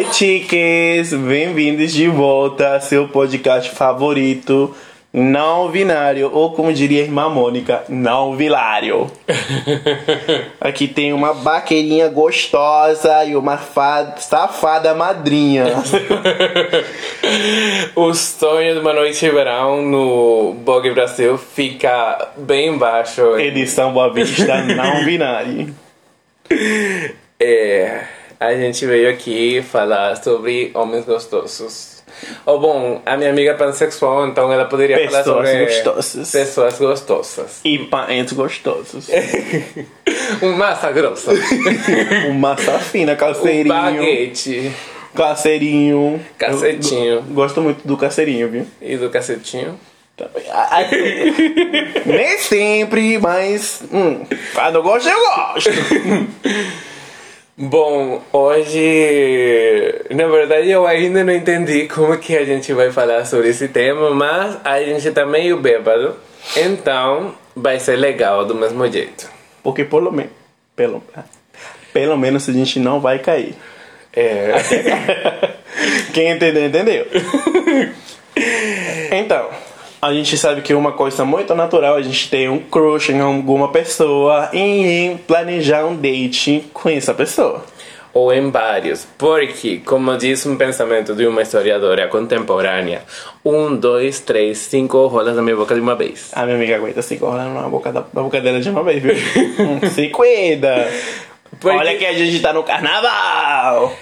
Oi, chiques! Bem-vindos de volta ao seu podcast favorito, não binário, ou como diria a irmã Mônica, não vilário. Aqui tem uma baqueirinha gostosa e uma fada, safada madrinha. o sonho de uma noite de verão no Bog Brasil fica bem embaixo. Edição Boa Vista, não binário. É, a gente veio aqui falar sobre homens gostosos. Ou bom, a minha amiga é pansexual, então ela poderia Pessoas falar sobre gostosas. pessoas gostosas. E paentes gostosos. um massa grossa. Um massa fina, um calceirinho. baguete. Caceirinho. Cacetinho. Gosto muito do caceirinho, viu? E do cacetinho. Nem sempre, mas. Hum, quando eu gosto, eu gosto. Bom, hoje, na verdade, eu ainda não entendi como que a gente vai falar sobre esse tema, mas a gente tá meio bêbado, então vai ser legal do mesmo jeito. Porque pelo menos. Pelo, pelo menos a gente não vai cair. É. Quem entendeu, entendeu. Então, a gente sabe que uma coisa muito natural a gente ter um crush em alguma pessoa e planejar um date com essa pessoa. Ou em vários, porque, como diz um pensamento de uma historiadora contemporânea, um, dois, três, cinco rolas na minha boca de uma vez. A minha amiga aguenta cinco rolando na boca, da, na boca dela de uma vez, viu? Hum, Se cuida! Porque- Olha que a gente tá no carnaval!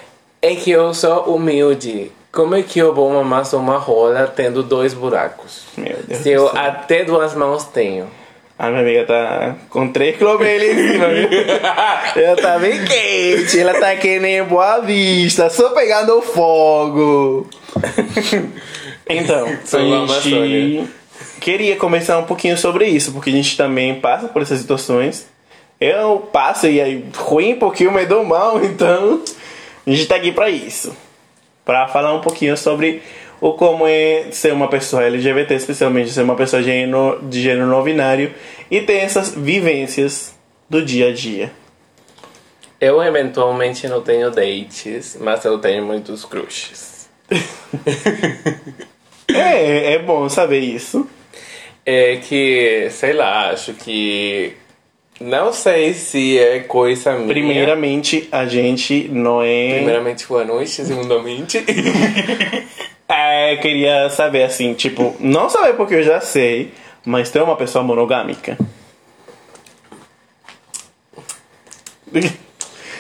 É que eu sou humilde. Como é que eu vou mamar uma rola tendo dois buracos? Meu Deus Se eu até duas mãos tenho. A minha amiga tá com três clovelhas em cima, viu? Ela tá bem quente, ela tá que nem Boa Vista, só pegando fogo. Então, a gente queria conversar um pouquinho sobre isso, porque a gente também passa por essas situações. Eu passo e aí ruim porque eu me dou mal, então a gente tá aqui pra isso. Pra falar um pouquinho sobre o como é ser uma pessoa LGBT, especialmente ser uma pessoa de gênero, de gênero não binário e ter essas vivências do dia a dia. Eu eventualmente não tenho dates, mas eu tenho muitos crushes. É, é bom saber isso. É que, sei lá, acho que. Não sei se é coisa minha. Primeiramente, a gente não é. Primeiramente, boa noite. Segundamente. É, queria saber assim, tipo, não saber porque eu já sei, mas ter uma pessoa monogâmica.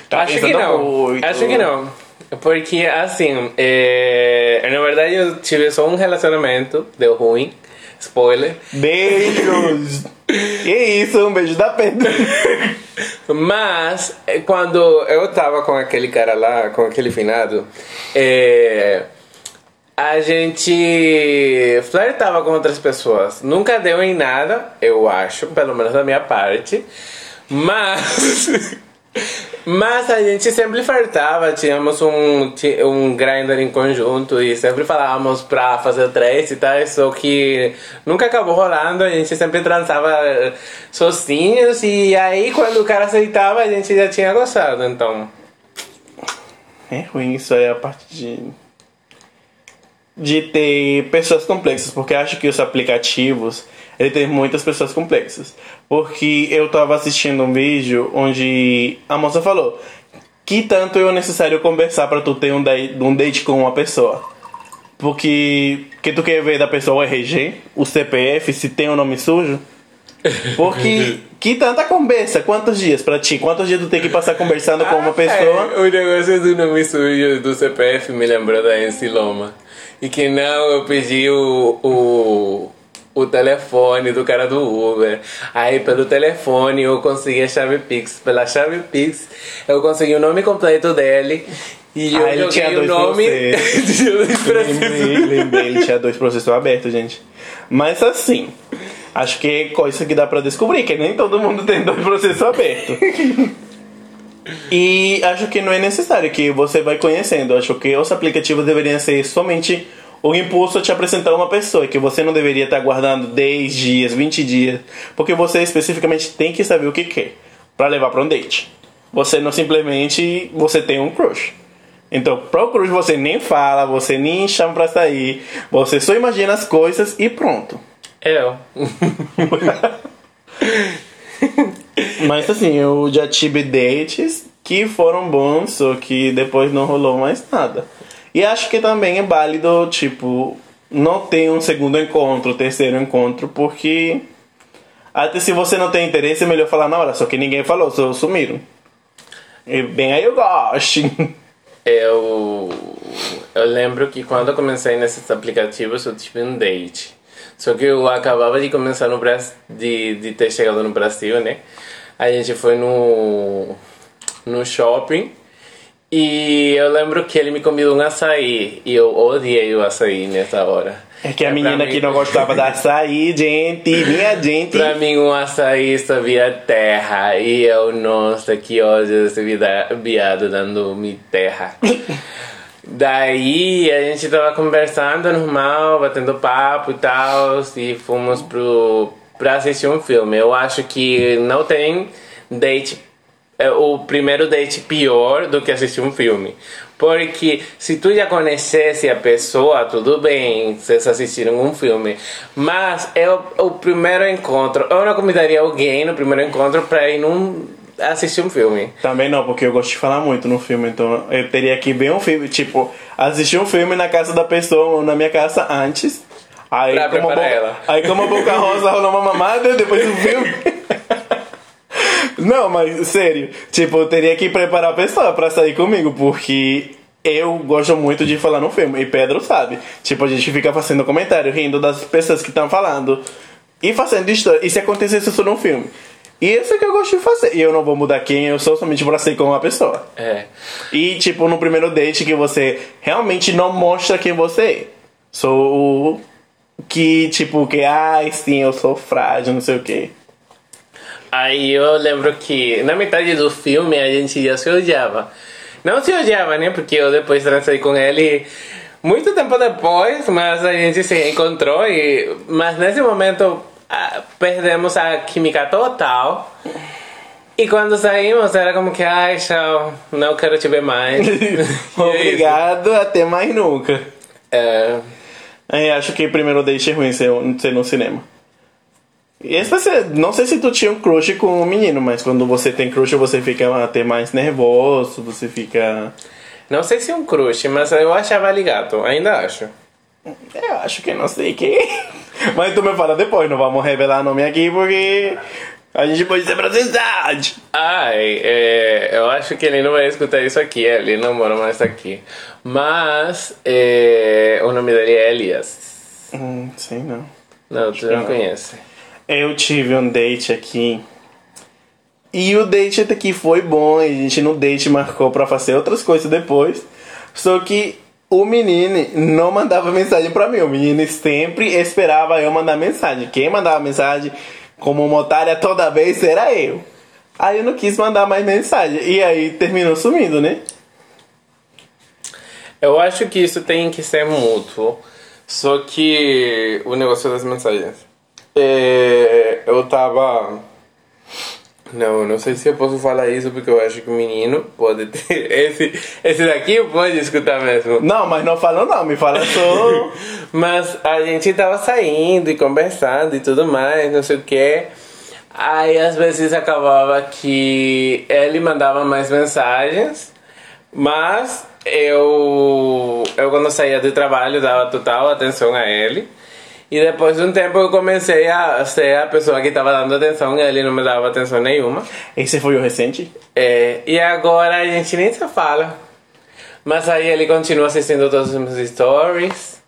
Tá acho que não. muito. Acho que não. Porque, assim, é... na verdade eu tive só um relacionamento, deu ruim. Spoiler. Beijos! que isso, um beijo da Pedro. Mas, eh, quando eu tava com aquele cara lá, com aquele finado, é, a gente flertava com outras pessoas. Nunca deu em nada, eu acho, pelo menos da minha parte. Mas. Mas a gente sempre flertava, tínhamos um, um grinder em conjunto e sempre falávamos pra fazer três e tal, só que nunca acabou rolando, a gente sempre transava sozinhos e aí quando o cara aceitava a gente já tinha gostado, então. É ruim isso aí, a parte de. De ter pessoas complexas, porque acho que os aplicativos ele tem muitas pessoas complexas. Porque eu tava assistindo um vídeo onde a moça falou que tanto é necessário conversar para tu ter um date, um date com uma pessoa. Porque que tu quer ver da pessoa o RG, o CPF, se tem o nome sujo. Porque que tanta conversa, quantos dias pra ti? Quantos dias tu tem que passar conversando com uma pessoa? É, o negócio do nome sujo do CPF me lembrou da Enciloma. E que não, eu pedi o, o, o telefone do cara do Uber. Aí pelo telefone eu consegui a chave Pix. Pela chave Pix eu consegui o nome completo dele. E eu Ah, ele tinha joguei o dois nome. Lembrei, lembrei, ele tinha dois processos abertos, gente. Mas assim, acho que é coisa que dá pra descobrir, que nem todo mundo tem dois processos abertos. E acho que não é necessário que você vai conhecendo. Acho que os aplicativos deveriam ser somente o impulso a te apresentar uma pessoa, que você não deveria estar guardando 10 dias, 20 dias, porque você especificamente tem que saber o que quer para levar para um date. Você não simplesmente você tem um crush. Então, pro crush você nem fala, você nem chama pra sair, você só imagina as coisas e pronto. Eu. Mas assim, eu já tive dates que foram bons, só que depois não rolou mais nada. E acho que também é válido, tipo, não ter um segundo encontro, terceiro encontro, porque até se você não tem interesse é melhor falar na hora, só que ninguém falou, só sumiram. E bem aí eu gosto. Eu, eu lembro que quando eu comecei nesses aplicativos eu tive um date. Só que eu acabava de começar no Brasil, de, de ter chegado no Brasil, né? A gente foi no, no shopping e eu lembro que ele me convidou um açaí e eu odiei o açaí nessa hora. É que a É, menina mim- que não gostava da açaí, gente, minha gente. Pra mim, um açaí sabia terra. E eu, nossa, que ódio esse viado dando-me terra. Daí a gente tava conversando normal, batendo papo e tal, e fomos pro, pra assistir um filme. Eu acho que não tem date, é o primeiro date pior do que assistir um filme. Porque se tu já conhecesse a pessoa, tudo bem, vocês assistiram um filme. Mas é o, o primeiro encontro. Eu não convidaria alguém no primeiro encontro pra ir num, assistir um filme. Também não, porque eu gosto de falar muito no filme, então eu teria que ver um filme, tipo, assistir um filme na casa da pessoa ou na minha casa antes. Aí Pra como, boca, ela. aí como boca rosa rola uma mamada, depois do filme. Não, mas sério, tipo, eu teria que preparar a pessoa pra sair comigo, porque eu gosto muito de falar no filme, e Pedro sabe. Tipo, a gente fica fazendo comentário, rindo das pessoas que estão falando, e fazendo história. E se acontecesse isso num filme? E isso é que eu gosto de fazer. E eu não vou mudar quem eu sou somente pra sair com uma pessoa. É. E, tipo, no primeiro date que você realmente não mostra quem você é. Sou o que, tipo, que, ai, sim, eu sou frágil, não sei o quê. Aí eu lembro que na metade do filme a gente já se odiava. Não se odiava, né? Porque eu depois transei com ele muito tempo depois, mas a gente se encontrou e... Mas nesse momento ah, perdemos a química total. E quando saímos era como que, ai, tchau, não quero te ver mais. É. Obrigado, até mais nunca. É, É, acho que primeiro date é ruim ser, ser no cinema. Esse vai ser- não sei se tu tinha um crush com um menino, mas quando você tem crush você fica até mais nervoso, você fica. não sei se é um crush, mas eu achava ligado, ainda acho. Eu acho que não sei quem. Mas tu me fala depois, não vamos revelar nome aqui porque a gente pode ser processado. Ai, é, eu acho que ele não vai escutar isso aqui, ele não mora mais aqui. Mas é, o nome dele é Elias. Hum, sei não. Não, tu não não. conhece. Eu tive um date aqui. E o date até que foi bom. A gente no date marcou pra fazer outras coisas depois. Só que o menino não mandava mensagem pra mim. O menino sempre esperava eu mandar mensagem. Quem mandava mensagem como uma otária toda vez era eu. Aí eu não quis mandar mais mensagem. E aí terminou sumindo, né? Eu acho que isso tem que ser mútuo. Só que o negócio das mensagens. É, eu tava. Não, não sei se eu posso falar isso porque eu acho que o menino pode ter. Esse, esse daqui pode escutar mesmo. Não, mas não falou não. Me fala só. Mas a gente tava saindo e conversando e tudo mais, não sei o que. Aí às vezes acabava que ele mandava mais mensagens, mas eu, eu quando saía do trabalho dava total atenção a ele. E depois de um tempo eu comecei a ser a pessoa que estava dando atenção e ele não me dava atenção nenhuma. Esse foi o recente? É, e agora a gente nem se fala. Mas aí ele continua assistindo todos os meus stories.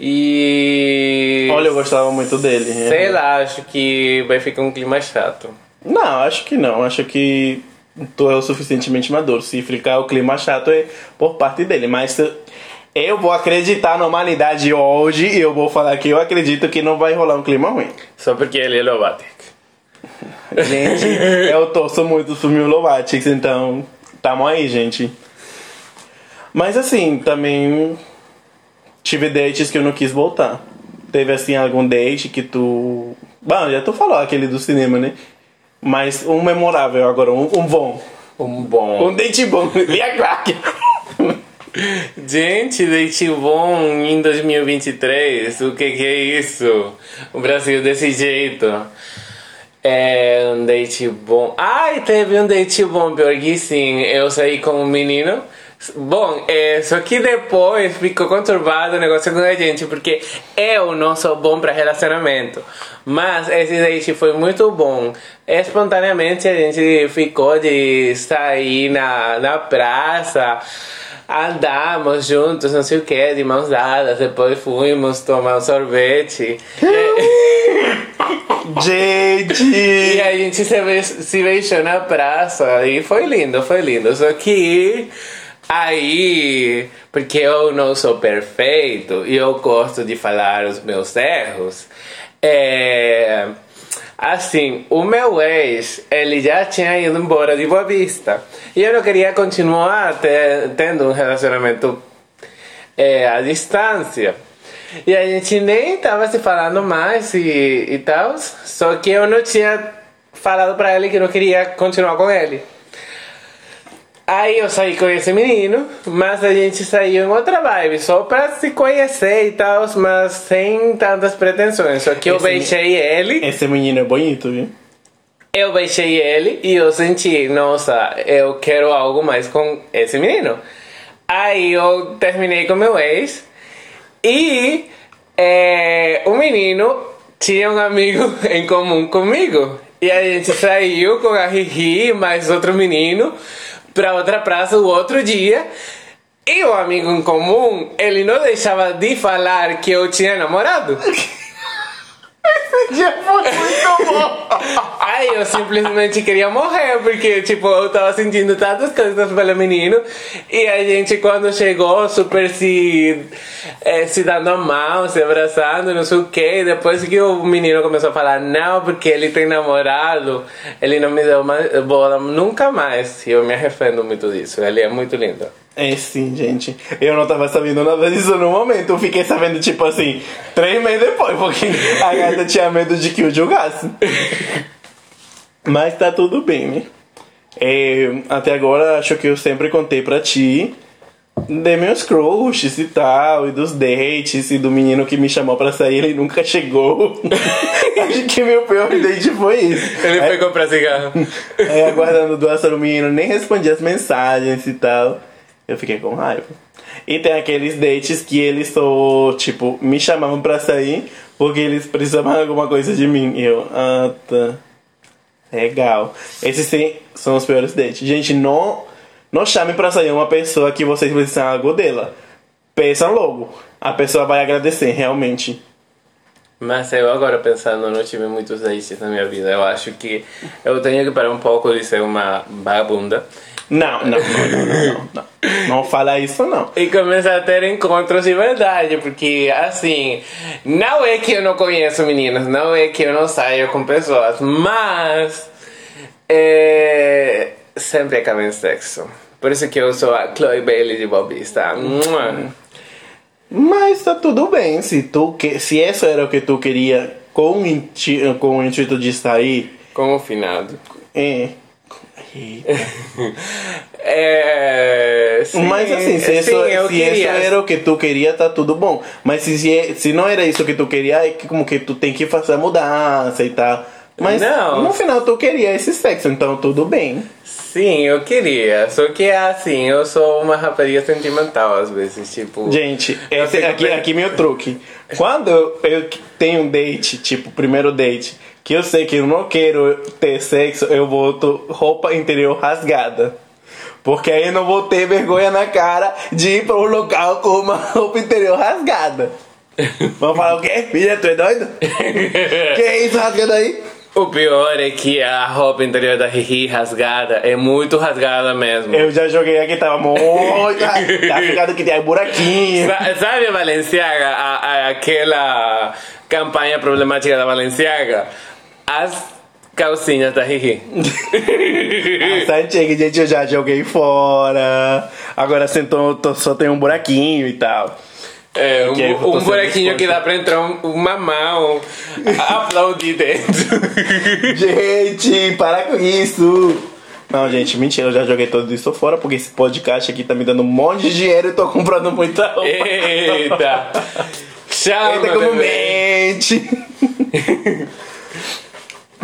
E. Olha, eu gostava muito dele. Sei lá, acho que vai ficar um clima chato. Não, acho que não. Acho que tu é o suficientemente maduro. Se ficar o clima chato é por parte dele. Mas eu vou acreditar na humanidade hoje e eu vou falar que eu acredito que não vai rolar um clima ruim. Só porque ele é Lovatic. Gente, eu torço muito pro Mil Lovatics, então tamo aí, gente. Mas assim, também tive dates que eu não quis voltar. Teve assim algum date que tu. Bom, já tu falou aquele do cinema, né? Mas um memorável agora, um, um bom. Um bom. Um date bom. Lia Clark. Gente, date bom em 2023. O que, que é isso? O Brasil desse jeito. É um date bom. Ai, teve um date bom, pior que sim. Eu saí com um menino. Bom, é, só que depois ficou conturbado o negócio com a gente, porque eu não sou bom para relacionamento. Mas esse date foi muito bom. Espontaneamente a gente ficou de sair na, na praça andamos juntos, não sei o que, de mãos dadas, depois fomos tomar um sorvete. Gente! E a gente se, be se beijou na praça e foi lindo, foi lindo. Só que aí, porque eu não sou perfeito e eu gosto de falar os meus erros, é. Assim, o meu ex, ele já tinha ido embora de Boa Vista. E eu não queria continuar tendo um relacionamento é, à distância. E a gente nem tava se falando mais e, e tal. Só que eu não tinha falado pra ele que não queria continuar com ele. Aí eu saí com esse menino, mas a gente saiu em outra vibe, só pra se conhecer e tal, mas sem tantas pretensões. Só que eu Esse beijei ele, Esse menino é bonito, viu? eu beijei ele e eu senti, nossa, eu quero algo mais com esse menino. Aí eu terminei com meu ex e é, o menino tinha um amigo em comum comigo. E a gente saiu com a Riri mais outro menino pra outra praça o outro dia. E o amigo em comum, ele não deixava de falar que eu tinha namorado. Já foi muito bom! Aí eu simplesmente queria morrer, porque, tipo, eu tava sentindo tantas coisas pelo menino. E a gente, quando chegou, super se, eh, se dando mão, se abraçando, não sei o que. Depois que o menino começou a falar, não, porque ele tem namorado, ele não me deu mais, bola nunca mais. E eu me arrependo muito disso. Ele é muito lindo. É sim, gente. Eu não tava sabendo nada disso no momento. Eu fiquei sabendo, tipo assim, três meses depois, porque a gata tinha medo de que eu julgasse. Mas tá tudo bem, né? É, até agora, acho que eu sempre contei pra ti de meus crushes e tal, e dos dates, e do menino que me chamou pra sair, ele nunca chegou. acho que meu pior date foi isso. Ele Aí- foi comprar cigarro. Aí aguardando doação do menino, nem respondia as mensagens e tal. Eu fiquei com raiva. E tem aqueles dates que eles só, tipo, me chamavam pra sair porque eles precisavam alguma coisa de mim. E eu, ah, tá. Legal. Esses sim são os piores dates. Gente, não, não chame pra sair uma pessoa que vocês precisam algo dela. Peçam logo. A pessoa vai agradecer, realmente. Mas eu agora pensando, não tive muitos dates na minha vida. Eu acho que eu tenho que parar um pouco de ser uma vagabunda Não, não, não, não, não, não, não. Fala isso, não. e começar a ter encontros de verdade. Porque, assim, não é que eu não conheço meninas, não é que eu não saio com pessoas, mas é, sempre acaba em sexo. Por isso que eu sou a Chloe Bailey de Bobista. Mas tá tudo bem, se tu que, se isso era o que tu queria com com o intuito de sair, Com o finado. é. É, sim, Mas assim, se, isso, se isso era o que tu queria, tá tudo bom. Mas se, se, se não era isso que tu queria, é que como que tu tem que fazer a mudança e tal. Mas Não. no final tu queria esse sexo, então tudo bem. Sim, eu queria. Só que é assim, eu sou uma rapariga sentimental às vezes, tipo. Gente, esse, aqui, bem- aqui meu truque. Quando eu, eu tenho um date, tipo, primeiro date, que eu sei que eu não quero ter sexo, eu boto roupa interior rasgada. Porque aí eu não vou ter vergonha na cara de ir para um local com uma roupa interior rasgada. Vamos falar o quê? Filha, tu é doido? que é isso rasgando aí? O pior é que a roupa interior da Riri rasgada é muito rasgada mesmo. Eu já joguei aqui, tava muito. Tá ficado que tem buraquinho. Sa- Sabe a Balenciaga, a, a- aquela campanha problemática da Balenciaga? As calcinhas da Riri. Essa antiga, gente, eu já joguei fora. Agora sentou, tô- só tem um buraquinho e tal. É, um, aí um buraquinho que dá pra entrar um- uma mão aplaudir dentro. Gente, para com isso. Não, gente, mentira, eu já joguei tudo isso fora, porque esse podcast aqui tá me dando um monte de dinheiro e tô comprando muita roupa. Eita! Chama, Eita, como mente!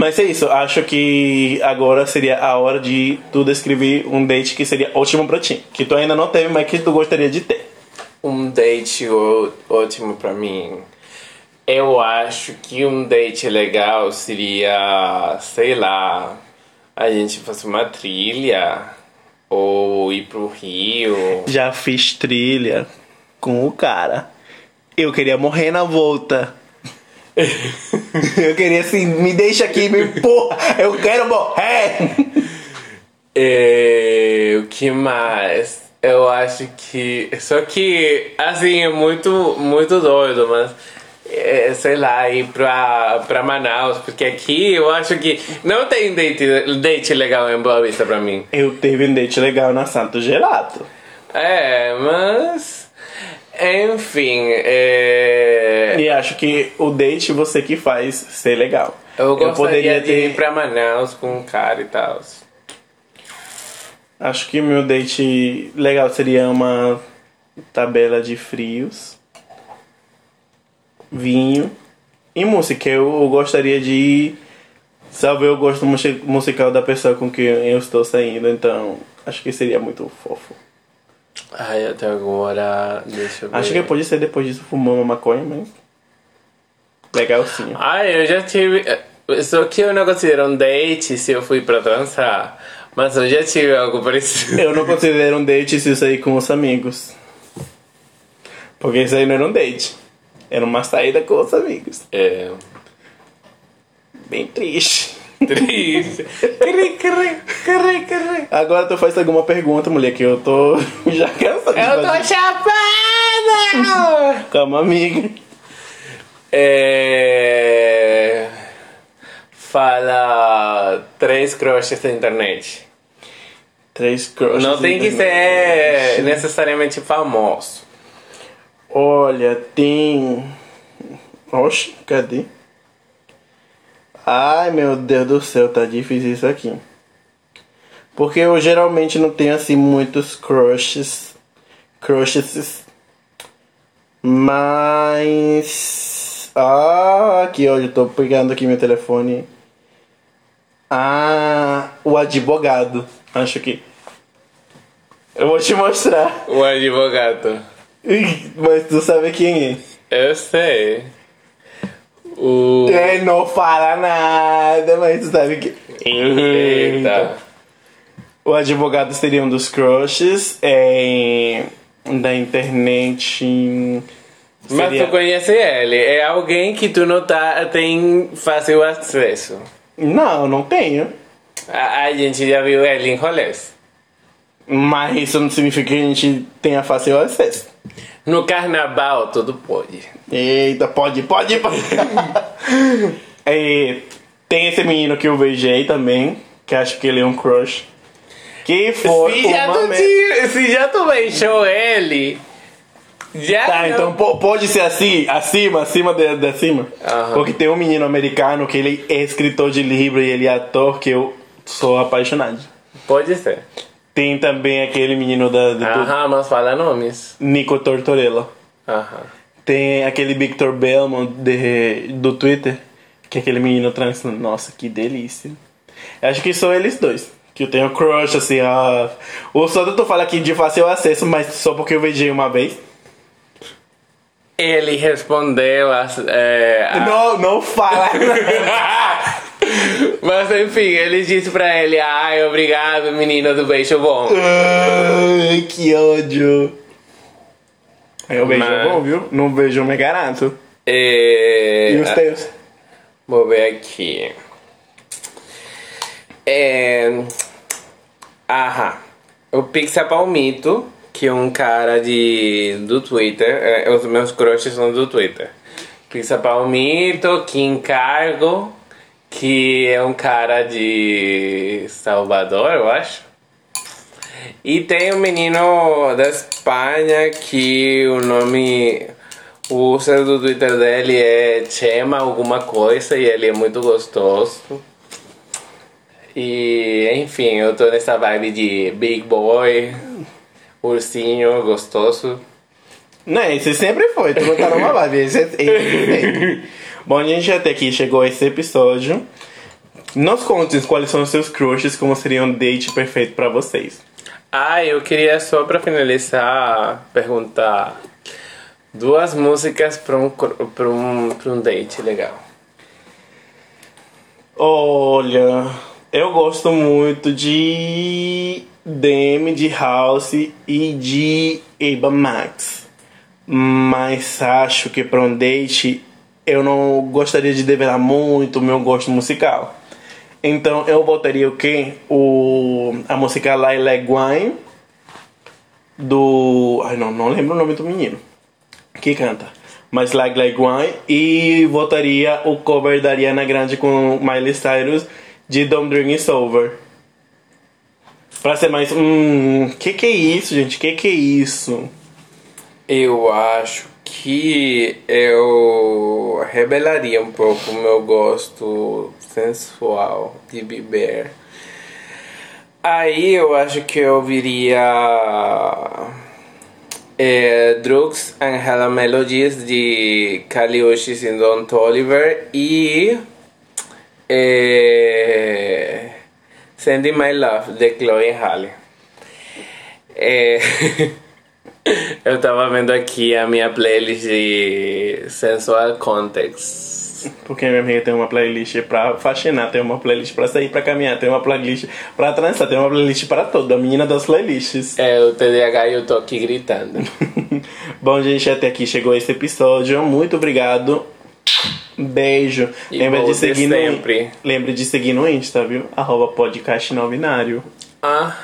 Mas é isso, acho que agora seria a hora de tu descrever um date que seria ótimo pra ti. Que tu ainda não teve, mas que tu gostaria de ter. Um date ótimo pra mim. Eu acho que um date legal seria, sei lá, a gente fazer uma trilha ou ir pro Rio. Já fiz trilha com o cara. Eu queria morrer na volta. eu queria assim, me deixa aqui, me empurra. Eu quero morrer. É, o que mais? Eu acho que. Só que, assim, é muito, muito doido, mas. é, sei lá, ir pra, pra Manaus, porque aqui eu acho que não tem date, date legal em Boa Vista pra mim. Eu teve um date legal na Santo Gelato. É, mas. Enfim, é, E acho que o date você que faz ser legal. eu gostaria poderia de ter. ir pra Manaus com um cara e tal. Acho que meu date legal seria uma tabela de frios, vinho e música. Eu, eu gostaria de. Salve eu gosto musi- musical da pessoa com quem eu estou saindo, então acho que seria muito fofo. Ai, até agora. Deixa eu ver. Acho que pode ser depois disso fumar uma maconha, mas. Legalzinho. Ai, eu já tive. Só que eu não considero um date se eu fui pra dançar. Mas eu já tive algo parecido. Eu não considero um date se eu sair com os amigos. Porque isso aí não era um date. Era uma saída com os amigos. É. Bem triste. Triste. Cri, cri, cri, cri. Agora tu faz alguma pergunta, mulher, que eu tô já cansado Eu tô chapada! Calma, amiga. É. Fala três crushes da internet. Três crushes. Não tem que ser necessariamente famoso. Olha, tem... Oxe, cadê? Ai, meu Deus do céu, tá difícil isso aqui. Porque eu geralmente não tenho, assim, muitos crushes. Crushes. Mas... Ah, aqui, ó, eu tô pegando aqui meu telefone. Ah, o advogado. Acho que... Eu vou te mostrar. O advogado. Mas tu sabe quem é? Eu sei. O. Ele não fala nada, mas tu sabe que. Eita. O advogado seria um dos crushes é, da internet. Mas seria- tu conhece ele? É alguém que tu não tá, tem fácil acesso. Não, não tenho. A, a gente já viu ele em rolês. Mas isso não significa que a gente tenha fácil acesso. No carnaval tudo pode. Eita, pode, pode, pode. É, tem esse menino que eu beijei também, que acho que ele é um crush. Que foi Se já, tu, me- se já tu beijou ele, já Tá, não- então po- pode ser assim, acima, acima de, de cima. Aham. Porque tem um menino americano que ele é escritor de livro e ele é ator que eu sou apaixonado. Pode ser. Tem também aquele menino da, do Aham, mas fala nomes. Nico Tortorella. Aham. Tem aquele Victor Belmont de, do Twitter, que é aquele menino trans. Nossa, que delícia. Acho que são eles dois. Que eu tenho crush, assim, ah. O Soda tu fala aqui de fácil acesso, mas só porque eu beijei uma vez. Ele respondeu as, é, a- Não, não fala. Mas enfim, ele disse pra ele, ai, obrigado, menino do beijo bom. Ai, que ódio. Eu beijo Mas- bom, viu? Não beijo, me garanto. É, E os teus? Vou ver aqui. É... Aham. O Pixel Palmito, que é um cara de, do Twitter. é, os meus crushes são do Twitter. Pixel Palmito, Kim Cargo, que é um cara de Salvador, eu acho. E tem um menino da Espanha que o nome. O user do Twitter dele é Chema alguma coisa e ele é muito gostoso. E, enfim, eu tô nessa vibe de big boy, ursinho, gostoso. Né, esse sempre foi, tu não tá numa vibe, esse, esse sempre. Bom, a gente até aqui chegou esse episódio. Nos conte quais são os seus crushes, como seria um date perfeito pra vocês. Ah, eu queria só pra finalizar perguntar duas músicas pra um, pra um, pra um date legal. Olha, eu gosto muito de Demi, de House e de Eva Max. Mas acho que para um date eu não gostaria de develar muito o meu gosto musical. Então eu botaria o quê? O, a música Laila Guine do. Ai não, não lembro o nome do menino que canta. Mas Like Like Wine e votaria o cover da Ariana Grande com Miley Cyrus de Don't Drink It's Over. Pra ser mais. Hum. Que que é isso, gente? Que que é isso? Eu acho que eu revelaria um pouco o meu gosto sensual de beber. Aí eu acho que eu ouviria é, Drugs and Hella Melodies de Kali Uchis e Don Toliver e é, Sending My Love de Chloe Halle. É, eu tava vendo aqui a minha playlist de Sensual Context. Porque minha amiga tem uma playlist pra faxinar, tem uma playlist pra sair pra caminhar, tem uma playlist pra trançar, tem uma playlist para tudo. A menina das playlists. É, o TDAH e eu tô aqui gritando. Bom, gente, até aqui chegou esse episódio. Muito obrigado. Beijo. E Lembra de seguir no sempre. Lembra de seguir no Insta, viu? Arroba podcast não binário. Ah.